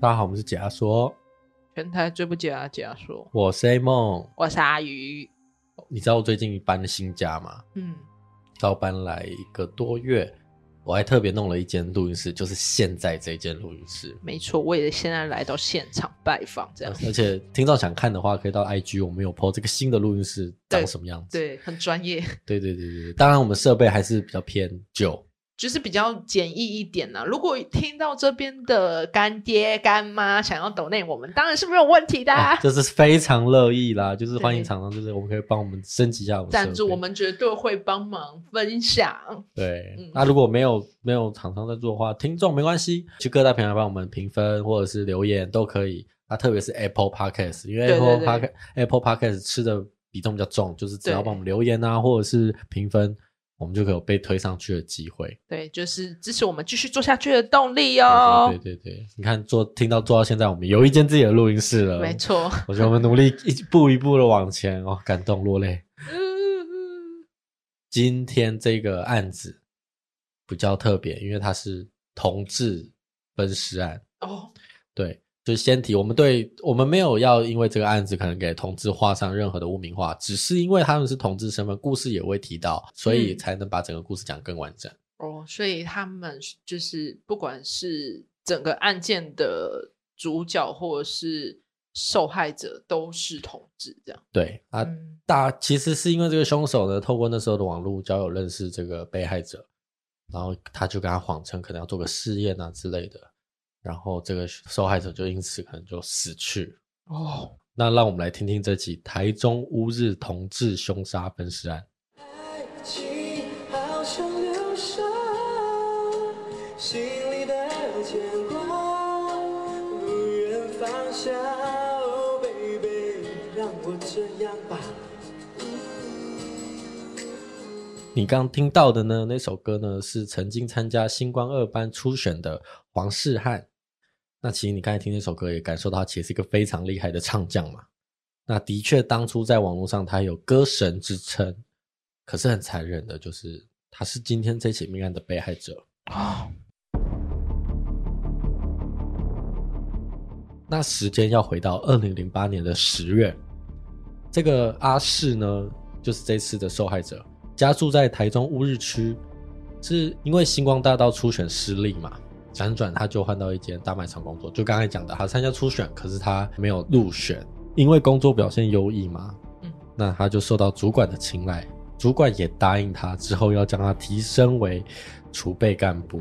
大家好，我们是假说，全台最不假的假说。我是 A 梦，我是阿鱼。你知道我最近搬了新家吗？嗯，刚搬来一个多月，我还特别弄了一间录音室，就是现在这间录音室。没错，我也现在来到现场拜访，这样。而且听众想看的话，可以到 IG，我们有 po 这个新的录音室长什么样子。对，对很专业。对对对对，当然我们设备还是比较偏旧。就是比较简易一点呢、啊。如果听到这边的干爹干妈想要抖内我们，当然是没有问题的、啊。啊就是非常乐意啦，就是欢迎厂商，就是我们可以帮我们升级一下我们赞助，我们绝对会帮忙分享。对，那、如果没有没有厂商在做的话，听众没关系，去各大平台帮我们评分或者是留言都可以。那，特别是 Apple Podcast，因为 Apple Podcast Apple Podcast 吃的比重比较重，就是只要帮我们留言啊，或者是评分。我们就可以有被推上去的机会，对，就是支持我们继续做下去的动力哦。对对对对，你看做听到做到现在，我们有一间自己的录音室了，没错。我觉得我们努力一步一步的往前哦，感动落泪。今天这个案子比较特别，因为它是同志分尸案哦，对。就是先提，我们对我们没有要因为这个案子可能给同志画上任何的污名化，只是因为他们是同志身份，故事也会提到，所以才能把整个故事讲更完整。嗯。哦，所以他们就是不管是整个案件的主角或者是受害者都是同志，这样。对啊，嗯，大其实是因为这个凶手呢，透过那时候的网络交友认识这个被害者，然后他就跟他谎称可能要做个试验啊之类的。然后这个受害者就因此可能就死去哦。那让我们来听听这起台中乌日同志凶杀分尸案。爱情好像流沙，心里的牵挂，不愿放下，Oh baby，让我这样吧。你刚听到的呢？那首歌呢？是曾经参加星光二班初选的黄世汉。那其实你刚才听那首歌，也感受到他其实是一个非常厉害的唱将嘛。那的确，当初在网络上他有歌神之称，可是很残忍的，就是他是今天这起命案的被害者啊。那时间要回到二零零八年的十月，这个阿世呢，就是这次的受害者。家住在台中乌日区，是因为星光大道初选失利嘛，辗转他就换到一间大卖场工作。就刚才讲的，他参加初选，可是他没有入选，因为工作表现优异嘛，嗯，那他就受到主管的青睐，主管也答应他之后要将他提升为储备干部。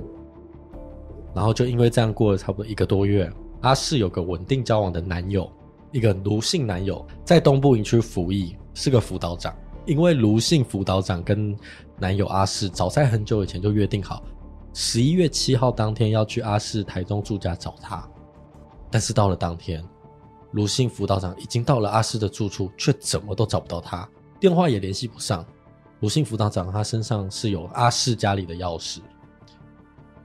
然后就因为这样过了差不多一个多月，阿四有个稳定交往的男友，一个卢姓男友，在东部营区服役，是个辅导长。因为卢姓辅导长跟男友阿四早在很久以前就约定好，十一月七号当天要去阿士台中住家找他，但是到了当天，卢信辅导长已经到了阿士的住处，却怎么都找不到他，电话也联系不上。卢信辅导长他身上是有阿士家里的钥匙，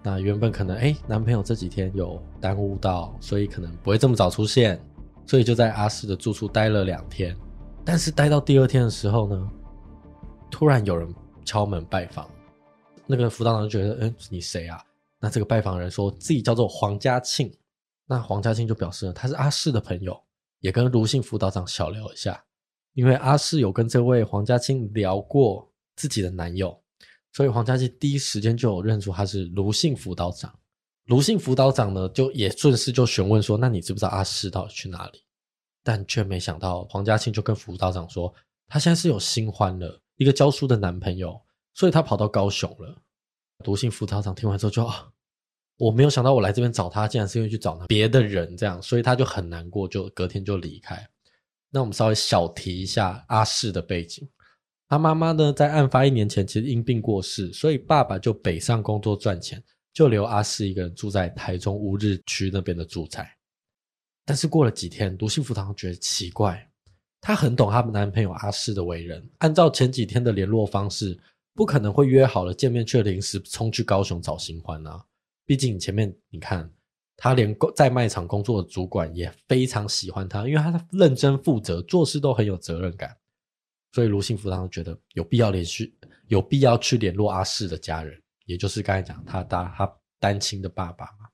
那原本可能哎，男朋友这几天有耽误到，所以可能不会这么早出现，所以就在阿士的住处待了两天。但是待到第二天的时候呢，突然有人敲门拜访，那个辅导长就觉得，嗯，你谁啊？那这个拜访人说自己叫做黄家庆，那黄家庆就表示了他是阿四的朋友，也跟卢姓辅导长小聊一下，因为阿四有跟这位黄家庆聊过自己的男友，所以黄家庆第一时间就有认出他是卢姓辅导长。卢姓辅导长呢，就也顺势就询问说，那你知不知道阿四到底去哪里？但却没想到，黄家庆就跟辅导长说，他现在是有新欢了，一个教书的男朋友，所以他跑到高雄了。卢姓辅导长听完之后就啊，我没有想到我来这边找他，竟然是因为去找别的人，这样，所以他就很难过，就隔天就离开。那我们稍微小提一下阿四的背景，他妈妈呢，在案发一年前其实因病过世，所以爸爸就北上工作赚钱，就留阿四一个人住在台中乌日区那边的住宅。但是过了几天，卢姓辅导长觉得奇怪，她很懂她男朋友阿四的为人。按照前几天的联络方式，不可能会约好了见面，却临时冲去高雄找新欢啊！毕竟前面你看，他连在卖场工作的主管也非常喜欢他，因为他认真负责，做事都很有责任感。所以卢姓辅导长觉得有必要联系，有必要去联络阿四的家人，也就是刚才讲他他他单亲的爸爸嘛。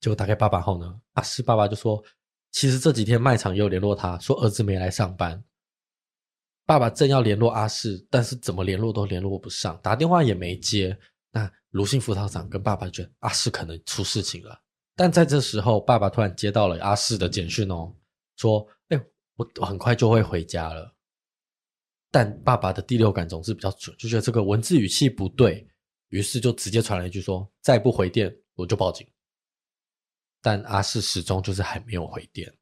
结果打给爸爸后呢，阿四爸爸就说，其实这几天卖场也有联络他，说儿子没来上班。爸爸正要联络阿四，但是怎么联络都联络不上，打电话也没接。那卢姓辅导长跟爸爸觉得阿四可能出事情了。但在这时候，爸爸突然接到了阿四的简讯哦，说：“哎，我很快就会回家了。”但爸爸的第六感总是比较准，就觉得这个文字语气不对，于是就直接传了一句说：“再不回电，我就报警。”但阿四始终就是还没有回电。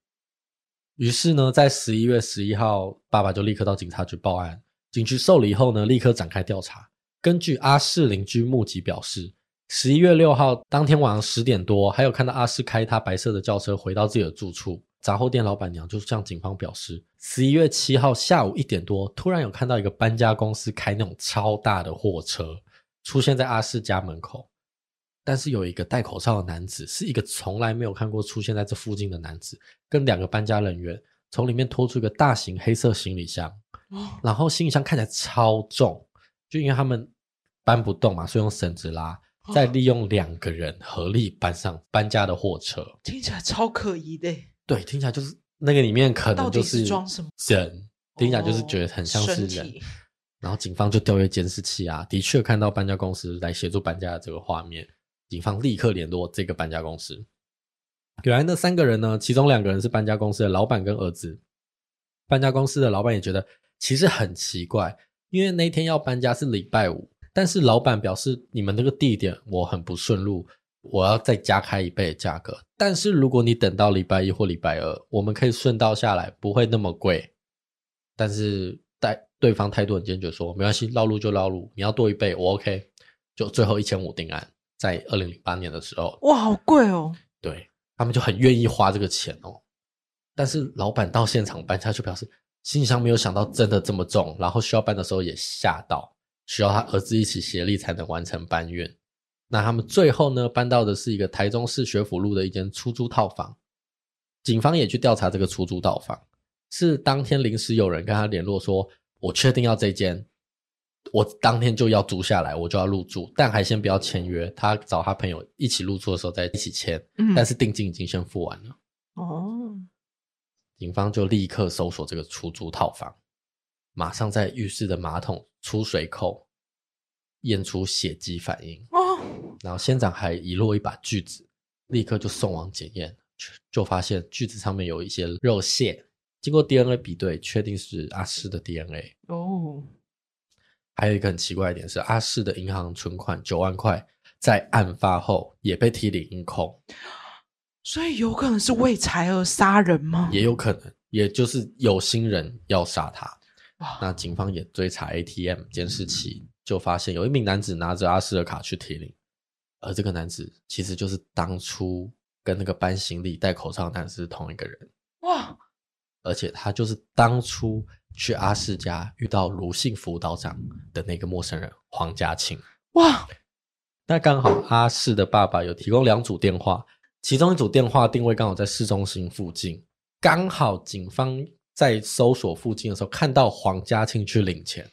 于是呢，在十一月十一号，爸爸就立刻到警察局报案。警局受理以后呢，立刻展开调查。根据阿四邻居目击表示，十一月六号当天晚上十点多，还有看到阿四开他白色的轿车回到自己的住处。杂货店老板娘就向警方表示，十一月七号下午一点多，突然有看到一个搬家公司开那种超大的货车出现在阿四家门口，但是有一个戴口罩的男子，是一个从来没有看过出现在这附近的男子，跟两个搬家人员从里面拖出一个大型黑色行李箱，然后行李箱看起来超重，就因为他们搬不动嘛，所以用绳子拉，再利用两个人合力搬上搬家的货车，听起来超可疑的。对，听起来就是那个里面可能就是人，装什么听起来就是觉得很像是人。然后警方就调阅监视器啊，的确看到搬家公司来协助搬家的这个画面。警方立刻联络这个搬家公司。原来那三个人呢，其中两个人是搬家公司的老板跟儿子。搬家公司的老板也觉得其实很奇怪，因为那天要搬家是礼拜五，但是老板表示你们那个地点我很不顺路。我要再加开一倍的价格，但是如果你等到礼拜一或礼拜二，我们可以顺道下来，不会那么贵。但是对对方态度很坚决说，说没关系，绕路就绕路，你要多一倍，我 OK。就最后一千五定案，在二零零八年的时候，哇，好贵哦。对，他们就很愿意花这个钱哦。但是老板到现场搬家就表示，行李箱没有想到真的这么重，然后需要搬的时候也吓到，需要他儿子一起协力才能完成搬运。那他们最后呢，搬到的是一个台中市学府路的一间出租套房，警方也去调查这个出租套房，是当天临时有人跟他联络说，我确定要这间，我当天就要租下来，我就要入住，但还先不要签约，他找他朋友一起入住的时候再一起签，嗯，但是定金已经先付完了。哦，警方就立刻搜索这个出租套房，马上在浴室的马桶出水口验出血迹反应。哦然后现场还遗落一把锯子，立刻就送往检验，就发现锯子上面有一些肉屑，经过 DNA 比对，确定是阿诗的 DNA。哦，还有一个很奇怪的点是，阿士的银行存款九万块，在案发后也被提领一空，所以有可能是为财而杀人吗？也有可能，也就是有心人要杀他。那警方也追查 ATM 监视器。就发现有一名男子拿着阿士的卡去提领，而这个男子其实就是当初跟那个搬行李戴口罩的男子是同一个人哇！而且他就是当初去阿四家遇到卢姓辅导长的那个陌生人黄家庆哇！那刚好阿四的爸爸有提供两组电话，其中一组电话定位刚好在市中心附近，刚好警方在搜索附近的时候看到黄家庆去领钱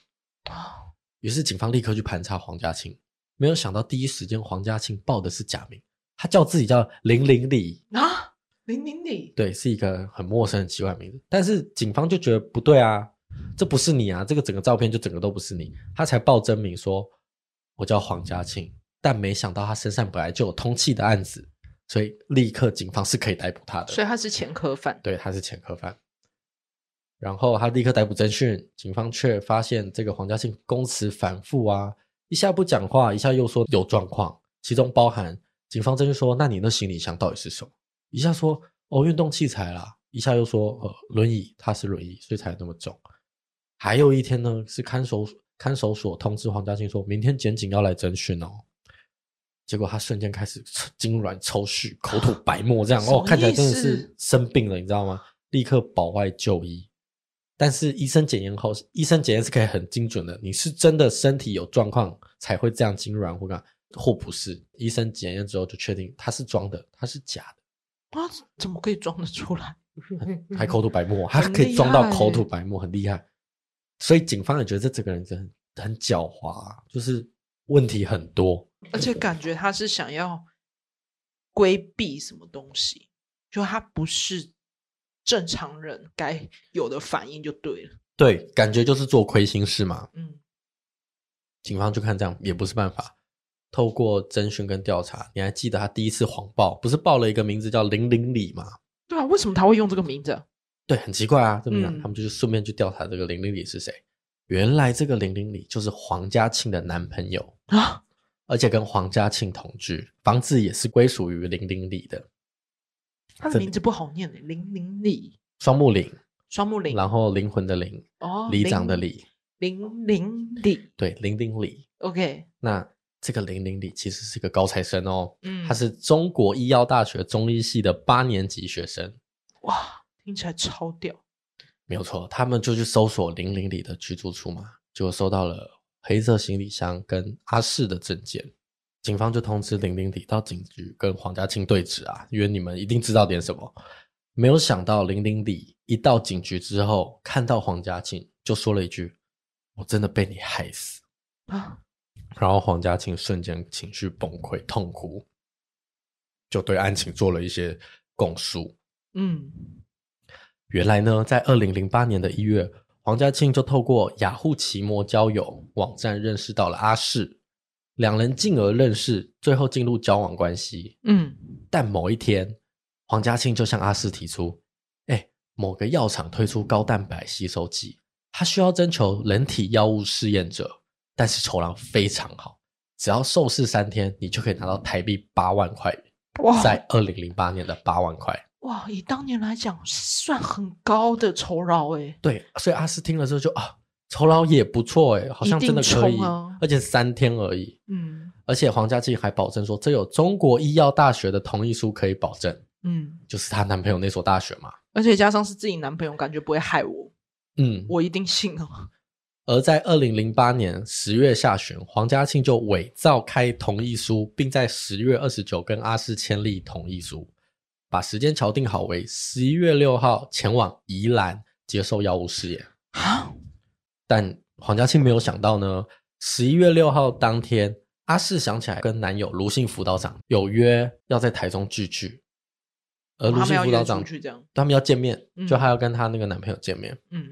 于是警方立刻去盘查黄家庆，没有想到第一时间黄家庆报的是假名，他叫自己叫林林李啊，林林李，对，是一个很陌生、很奇怪的名字。但是警方就觉得不对啊，这不是你啊，这个整个照片就整个都不是你，他才报真名说，我叫黄家庆。但没想到他身上本来就有通缉的案子，所以立刻警方是可以逮捕他的。所以他是前科犯，对，他是前科犯。然后他立刻逮捕侦讯，警方却发现这个黄家庆供词反复啊，一下不讲话，一下又说有状况，其中包含警方侦讯说：“那你那行李箱到底是什么？”一下说：“哦，运动器材啦。”一下又说：“呃，轮椅，他是轮椅，所以才那么重。”还有一天呢，是看守看守所通知黄家庆说：“明天检警要来侦讯哦。”结果他瞬间开始 痉挛抽搐，口吐白沫，这样哦，看起来真的是生病了，你知道吗？立刻保外就医。但是医生检验后，医生检验是可以很精准的。你是真的身体有状况才会这样痉挛或干，或不是？医生检验之后就确定他是装的，他是假的。啊？怎么可以装得出来？还口吐白沫，他可以装到口吐白沫，很厉害。所以警方也觉得这这个人真的很狡猾，就是问题很多，而且感觉他是想要规避什么东西，就他不是正常人该有的反应就对了。对，感觉就是做亏心事嘛。嗯，警方就看这样也不是办法，透过侦讯跟调查，你还记得他第一次谎报不是报了一个名字叫林林里吗？对啊，为什么他会用这个名字？对，很奇怪啊，怎么样？嗯、他们就是顺便去调查这个林林里是谁。原来这个林林里就是黄家庆的男朋友啊，而且跟黄家庆同居，房子也是归属于林林里的。他的名字不好念的，林林里，双木林，双木林，然后灵魂的灵，哦，里长的里，林林里，对，林林里。OK，那这个林林里其实是一个高材生哦，嗯，他是中国医药大学中医系的八年级学生。哇，听起来超屌。没有错，他们就去搜索林林里的居住处嘛，就搜到了黑色行李箱跟阿四的证件。警方就通知林林里到警局跟黄家庆对质啊，因为你们一定知道点什么。没有想到林林里一到警局之后，看到黄家庆就说了一句：“我真的被你害死啊！”然后黄家庆瞬间情绪崩溃，痛哭，就对案情做了一些供述。嗯。原来呢，在二零零八年的一月，黄家庆就透过雅虎奇摩交友网站认识到了阿世，两人进而认识，最后进入交往关系。嗯，但某一天，黄家庆就向阿世提出：“哎，某个药厂推出高蛋白吸收剂，他需要征求人体药物试验者，但是酬劳非常好，只要受试三天，你就可以拿到台币八万块。哇，在二零零八年的八万块。”哇，以当年来讲，算很高的酬劳哎。对，所以阿斯听了之后就啊，酬劳也不错哎，好像真的可以，啊、而且三天而已。嗯，而且黄家庆还保证说，这有中国医药大学的同意书可以保证。嗯，就是她男朋友那所大学嘛。而且加上是自己男朋友，感觉不会害我。嗯，我一定信哦。而在二零零八年十月下旬，黄家庆就伪造开同意书，并在十月二十九跟阿斯签立同意书。把时间敲定好为十一月六号前往宜兰接受药物试验。但黄家庆没有想到呢，十一月六号当天，阿四想起来跟男友卢姓辅导长有约要在台中聚聚，而卢姓辅导长他们要见面，就还要跟她那个男朋友见面。嗯，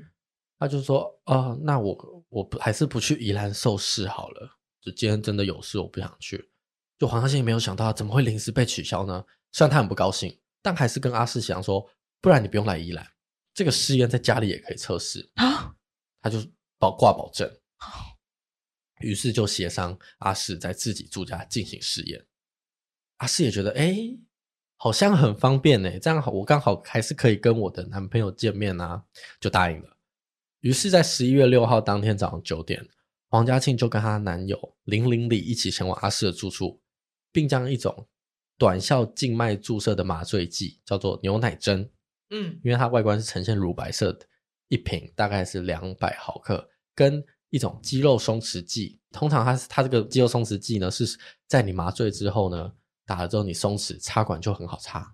他就说：“哦，那我我还是不去宜兰受试好了。就今天真的有事，我不想去。”就黄家庆也没有想到，怎么会临时被取消呢？虽然他很不高兴。但还是跟阿世想说，不然你不用来宜兰，这个试验在家里也可以测试啊。他就保挂保证，于是就协商阿世在自己住家进行试验。阿世也觉得，哎，好像很方便呢，这样好，我刚好还是可以跟我的男朋友见面啊，就答应了。于是，在十一月六号当天早上九点，黄家庆就跟她男友林林里一起前往阿世的住处，并将一种。短效静脉注射的麻醉剂叫做牛奶针，嗯，因为它外观是呈现乳白色的，一瓶大概是两百毫克，跟一种肌肉松弛剂，通常它它这个肌肉松弛剂呢是在你麻醉之后呢打了之后你松弛插管就很好插，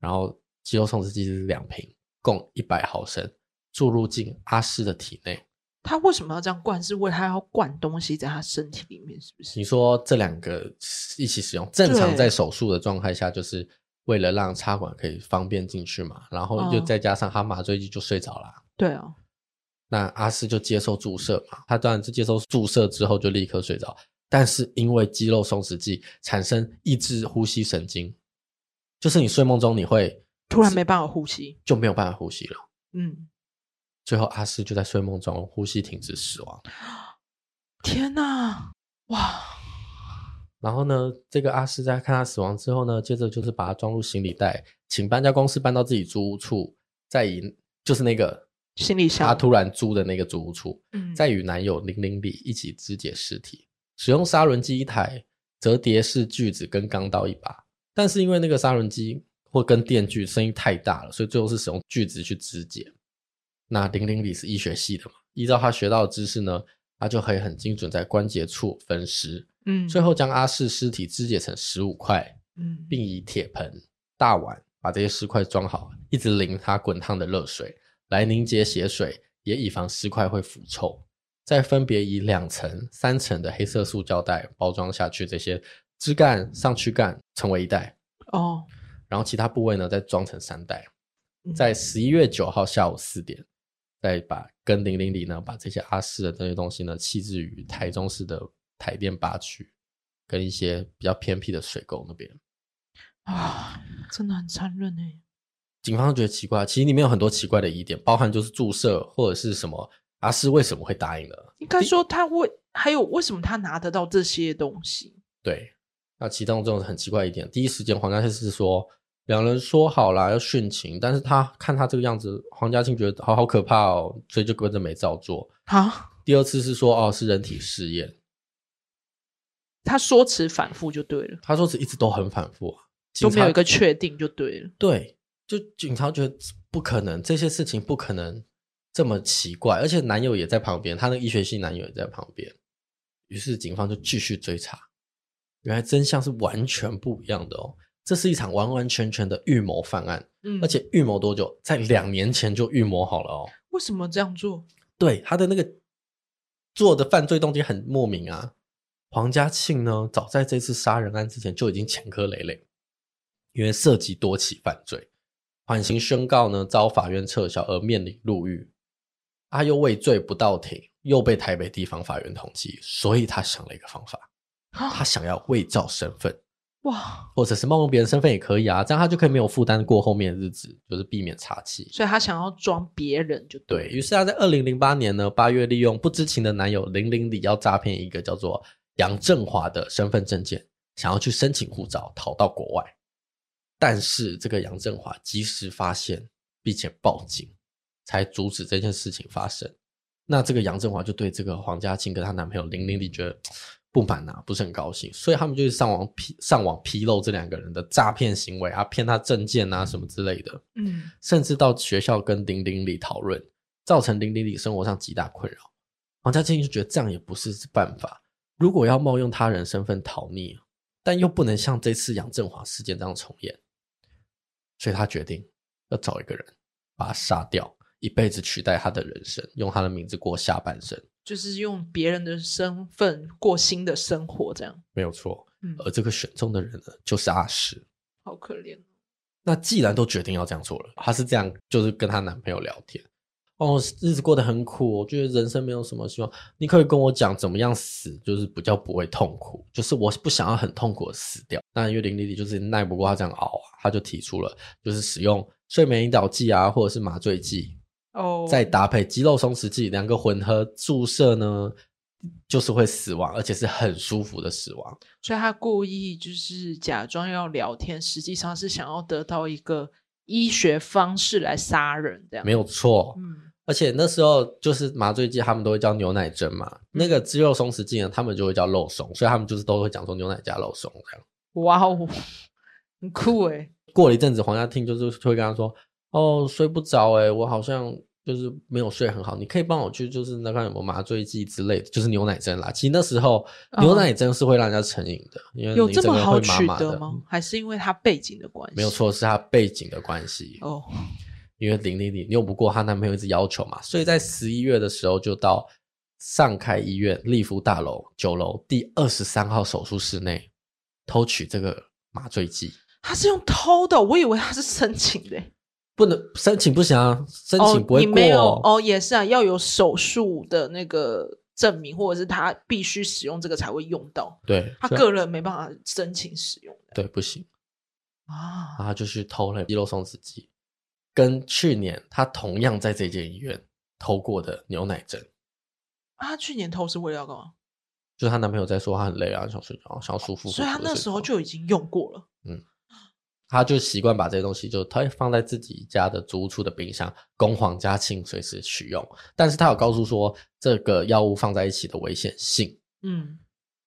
然后肌肉松弛剂是两瓶，共一百毫升，注入进阿诗的体内。他为什么要这样灌？是为他要灌东西在他身体里面，是不是？你说这两个一起使用，正常在手术的状态下，就是为了让插管可以方便进去嘛，然后又再加上他麻醉剂就睡着了。对哦，那阿斯就接受注射嘛，他当然是接受注射之后就立刻睡着，但是因为肌肉松弛剂产生抑制呼吸神经，就是你睡梦中你会突然没办法呼吸，就没有办法呼吸了。嗯。最后，阿斯就在睡梦中呼吸停止死亡。天哪！哇！然后呢，这个阿斯在看他死亡之后呢，接着就是把他装入行李袋，请搬家公司搬到自己租屋处，再以就是那个行李箱，他突然租的那个租屋处，嗯，再与男友林林里一起肢解尸体，使用砂轮机一台、折叠式锯子跟钢刀一把。但是因为那个砂轮机或跟电锯声音太大了，所以最后是使用锯子去肢解。那林林里是医学系的嘛？依照他学到的知识呢，他就可以很精准在关节处分尸，嗯，最后将阿四尸体肢解成十五块，嗯，并以铁盆、大碗把这些尸块装好，一直淋他滚烫的热水来凝结血水，也以防尸块会腐臭。再分别以两层、三层的黑色塑胶袋包装下去这些枝干、上躯干成为一袋哦，然后其他部位呢再装成三袋，在十一月九号下午四点，再把跟零零里呢把这些阿四的这些东西呢弃置于台中市的台电八区，跟一些比较偏僻的水沟那边。啊，真的很残忍哎！警方觉得奇怪，其实里面有很多奇怪的疑点，包含就是注射或者是什么阿四为什么会答应呢？应该说他为还有为什么他拿得到这些东西？对，那其中这种很奇怪一点，第一时间黄家庆是说两人说好了要殉情，但是他看他这个样子，黄家庆觉得好好可怕哦，所以就跟着没照做。好，第二次是说哦是人体试验，他说辞反复就对了，他说辞一直都很反复啊。都没有一个确定就对了。对，就警察觉得不可能，这些事情不可能这么奇怪，而且男友也在旁边，他那个医学系男友也在旁边。于是警方就继续追查，原来真相是完全不一样的哦。这是一场完完全全的预谋犯案，嗯，而且预谋多久？在两年前就预谋好了哦。为什么这样做？对，他的那个做的犯罪动机很莫名啊。黄家庆呢，早在这次杀人案之前就已经前科累累。因为涉及多起犯罪，缓刑宣告呢，遭法院撤销而面临入狱。他又畏罪不到庭，又被台北地方法院通缉，所以他想了一个方法，他想要伪造身份，哇，或者是冒用别人身份也可以啊，这样他就可以没有负担过后面的日子，就是避免查缉。所以他想要装别人就对，对，于是他在二零零八年呢八月，利用不知情的男友零零里要诈骗一个叫做杨振华的身份证件，想要去申请护照，逃到国外。但是这个杨振华及时发现，并且报警，才阻止这件事情发生。那这个杨振华就对这个黄嘉庆跟她男朋友林玲玲觉得不满啊，不是很高兴，所以他们就上网披上网披露这两个人的诈骗行为啊，骗他证件啊什么之类的。嗯，甚至到学校跟林玲里讨论，造成林玲里生活上极大困扰。王家庆就觉得这样也不是办法，如果要冒用他人身份逃匿，但又不能像这次杨振华事件这样重演。所以他决定要找一个人把他杀掉，一辈子取代他的人生，用他的名字过下半生，就是用别人的身份过新的生活，这样没有错。嗯，而这个选中的人呢，就是阿石，好可怜。那既然都决定要这样做了，她是这样，就是跟她男朋友聊天。哦，日子过得很苦，我觉得人生没有什么希望。你可以跟我讲怎么样死，就是比较不会痛苦。就是我不想要很痛苦的死掉。那因为林丽丽就是耐不过她这样熬啊，她就提出了，就是使用睡眠引导剂啊，或者是麻醉剂哦，再搭配肌肉松弛剂，两个混合注射呢，就是会死亡，而且是很舒服的死亡。所以他故意就是假装要聊天，实际上是想要得到一个医学方式来杀人，这样没有错。嗯。而且那时候就是麻醉剂，他们都会叫牛奶针嘛。那个肌肉松弛剂呢，他们就会叫肉松，所以他们就是都会讲说牛奶加肉松这样。哇哦，很酷诶。过了一阵子，黄家听就是会跟他说：“哦，睡不着哎，我好像就是没有睡很好，你可以帮我去就是那看有没有麻醉剂之类的，就是牛奶针啦。”其实那时候牛奶针是会让人家成瘾的，因为有这么好取得吗？还是因为他背景的关系？没有错，是他背景的关系哦。因为林玲玲拗不过她男朋友一直要求嘛，所以在十一月的时候就到上开医院立福大楼九楼第二十三号手术室内偷取这个麻醉剂。他是用偷的，我以为他是申请的。不能申请不行啊，申请不会过。哦，你没有哦，也是啊，要有手术的那个证明，或者是他必须使用这个才会用到。对，他个人没办法申请使用。对，不行啊，然后就去偷了肌肉松弛剂。跟去年他同样在这间医院偷过的牛奶针，啊，他去年偷是为了要干嘛？就是她男朋友在说她很累啊，想睡觉，想要舒服，所以她那时候就已经用过了。嗯，他就习惯把这些东西就他放在自己家的租屋处的冰箱，供黄家庆随时取用。但是他有告诉说这个药物放在一起的危险性，嗯，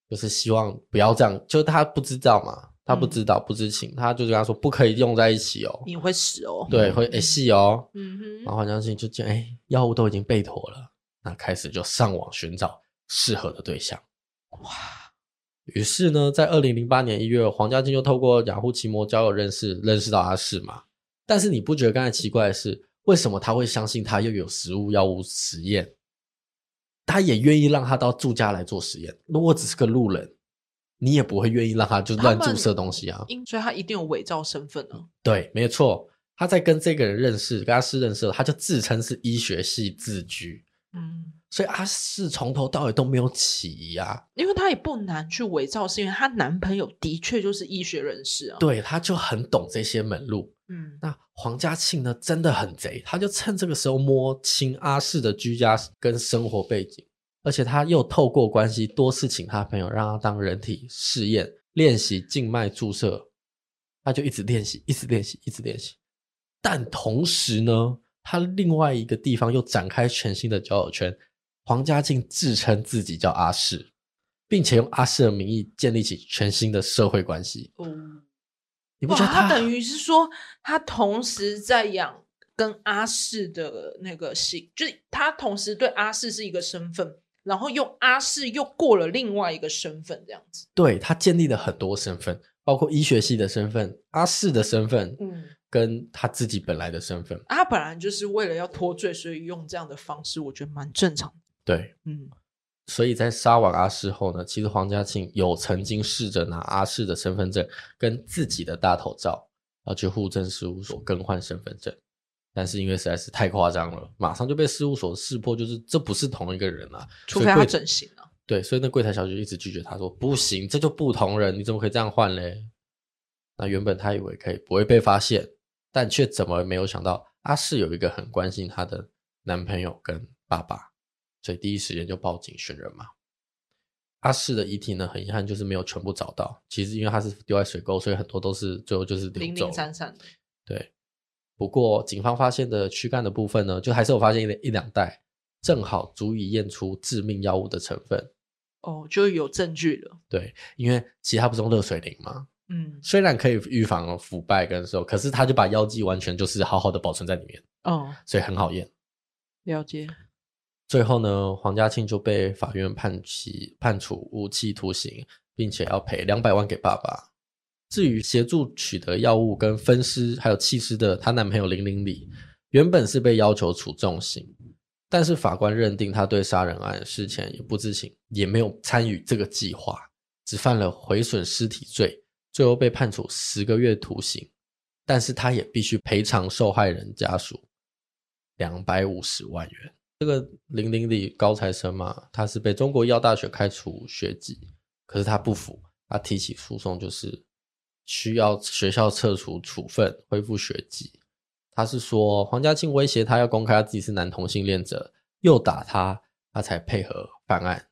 就是希望不要这样，就是他不知道嘛。他不知道，不知情，他就跟他说不可以用在一起哦，你会死哦，对，会诶死哦，嗯哼，然后黄家庆就见哎，药物都已经备妥了，那开始就上网寻找适合的对象，哇，于是呢，在二零零八年一月，黄家俊就透过雅虎奇摩交友认识认识到阿世嘛，但是你不觉得刚才奇怪的是，为什么他会相信他又有食物药物实验，他也愿意让他到住家来做实验，如果只是个路人。你也不会愿意让他就乱注射东西啊。因所以他一定有伪造身份啊。对，没错。他在跟这个人认识，跟阿世认识了，他就自称是医学系自居。嗯，所以阿四从头到尾都没有起疑啊，因为他也不难去伪造，是因为她男朋友的确就是医学人士啊。对，他就很懂这些门路。嗯，那黄家庆呢，真的很贼，他就趁这个时候摸清阿四的居家跟生活背景，而且他又透过关系多次请他朋友让他当人体试验，练习静脉注射，他就一直练习，一直练习，一直练习。但同时呢，他另外一个地方又展开全新的交友圈。黄家庆自称自己叫阿世，并且用阿士的名义建立起全新的社会关系。哦，你不觉得他，他等于是说，他同时在养跟阿世的那个姓，就是他同时对阿世是一个身份，然后用阿世又过了另外一个身份，这样子。对，他建立了很多身份，包括医学系的身份、阿世的身份。嗯。跟他自己本来的身份，他本来就是为了要脱罪，所以用这样的方式，我觉得蛮正常的。对，嗯，所以在杀完阿士后呢，其实黄家庆有曾经试着拿阿士的身份证跟自己的大头照，要去户政事务所更换身份证，但是因为实在是太夸张了，马上就被事务所识破，就是这不是同一个人啊，除非他整形了。对，所以那柜台小姐一直拒绝他说不行，这就不同人，你怎么可以这样换嘞？那原本他以为可以不会被发现。但却怎么没有想到，阿世有一个很关心她的男朋友跟爸爸，所以第一时间就报警寻人嘛。阿四的遗体呢，很遗憾就是没有全部找到。其实因为他是丢在水沟，所以很多都是最后就是零零散散的。对，不过警方发现的躯干的部分呢，就还是有发现一一两袋，正好足以验出致命药物的成分。哦，就有证据了。对，因为其他不是用热水淋吗？嗯，虽然可以预防腐败跟锈，可是他就把药剂完全就是好好的保存在里面，哦，所以很好验。了解。最后呢，黄家庆就被法院判其判处无期徒刑，并且要赔两百万给爸爸。至于协助取得药物跟分尸还有弃尸的她男朋友林林里，原本是被要求处重刑，但是法官认定他对杀人案事前也不知情，也没有参与这个计划，只犯了毁损尸体罪。最后被判处十个月徒刑，但是他也必须赔偿受害人家属两百五十万元。这个零零里高材生嘛，他是被中国医药大学开除学籍，可是他不服，他提起诉讼，就是需要学校撤除处分，恢复学籍。他是说黄家庆威胁他要公开他自己是男同性恋者，又打他，他才配合犯案。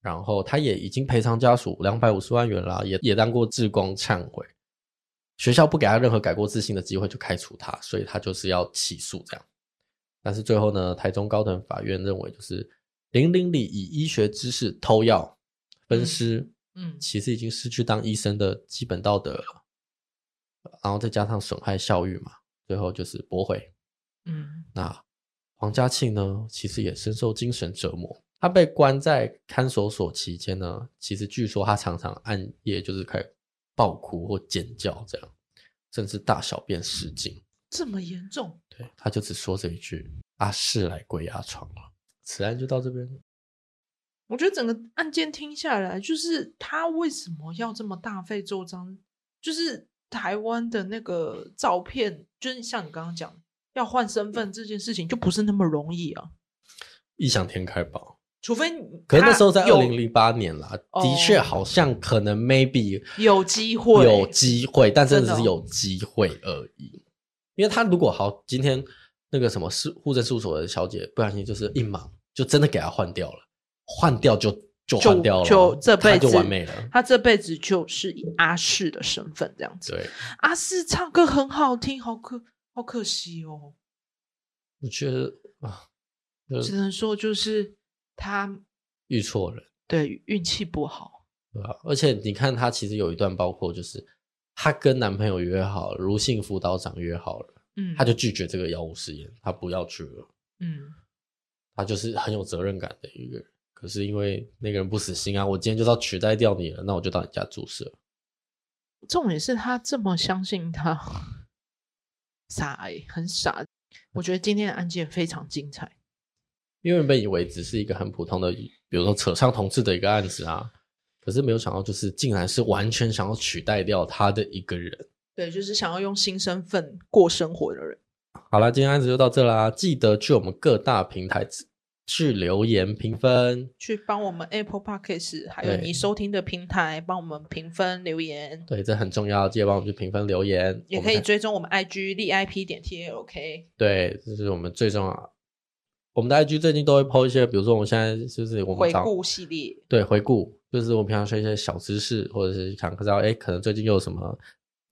然后他也已经赔偿家属两百五十万元了，也也当过志工忏悔。学校不给他任何改过自新的机会，就开除他，所以他就是要起诉这样。但是最后呢，台中高等法院认为，就是林林里以医学知识偷药分尸，嗯，嗯，其实已经失去当医生的基本道德了。然后再加上损害校誉嘛，最后就是驳回。嗯，那黄家庆呢，其实也深受精神折磨。他被关在看守所期间呢，其实据说他常常暗夜就是开始爆哭或尖叫，这样，甚至大小便失禁，这么严重？对，他就只说这一句：“阿士来鬼压床了。”此案就到这边。我觉得整个案件听下来，就是他为什么要这么大费周章？就是台湾的那个照片，就是像你刚刚讲，要换身份这件事情，就不是那么容易啊。异想天开吧。除非，可是那时候在二零零八年啦，的确好像可能 maybe 有机会，有机会，但真的只是有机会而已。因为他如果好，今天那个什么事户政事务所的小姐不小心就是一忙，就真的给他换掉了，换掉就就换掉了，就这辈子就完美了。他这辈子就是以阿四的身份这样子。对，阿四唱歌很好听，好可好可惜哦。我觉得啊，只能说就是。他遇错了，对，运气不好，对吧？而且你看，他其实有一段，包括就是她跟男朋友约好了，如性辅导长约好了，嗯，她就拒绝这个药物实验，她不要去了，嗯，她就是很有责任感的一个人。可是因为那个人不死心啊，我今天就要取代掉你了，那我就到你家注射。重点是他这么相信他，傻欸，很傻。我觉得今天的案件非常精彩。因为原本以为只是一个很普通的，比如说扯上同志的一个案子啊，可是没有想到，就是竟然是完全想要取代掉他的一个人。对，就是想要用新身份过生活的人。好了，今天案子就到这啦，记得去我们各大平台去留言评分，去帮我们 Apple Podcast 还有你收听的平台帮我们评分留言。对，这很重要，记得帮我们去评分留言。也可以追踪我们 IG LIP 点 TALK。对，这是我们最重要。我们的 IG 最近都会 po 一些，比如说我们现在就是我们回顾系列，对，回顾就是我平常说一些小知识，或者是想知道哎，可能最近又有什么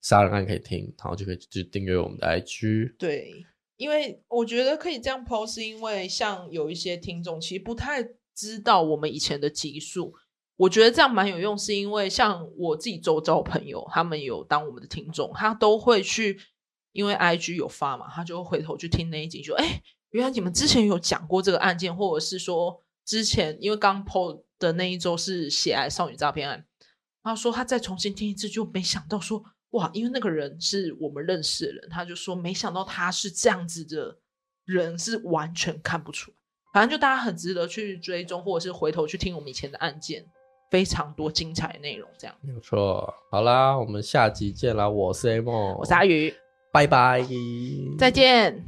杀人案可以听，然后就可以去订阅我们的 IG。对。因为我觉得可以这样 po，是因为像有一些听众其实不太知道我们以前的集数，我觉得这样蛮有用，是因为像我自己周遭朋友，他们有当我们的听众，他都会去，因为 IG 有发嘛，他就会回头去听那一集，说，哎，原来你们之前有讲过这个案件，或者是说之前因为刚 po 的那一周是血癌少女诈骗案，他说他再重新听一次，就没想到说。哇，因为那个人是我们认识的人，他就说没想到他是这样子的人，是完全看不出来。反正就大家很值得去追踪，或者是回头去听我们以前的案件，非常多精彩的内容。这样没有错。好啦，我们下集见啦！我是 A 梦，我是阿宇，拜拜，再见。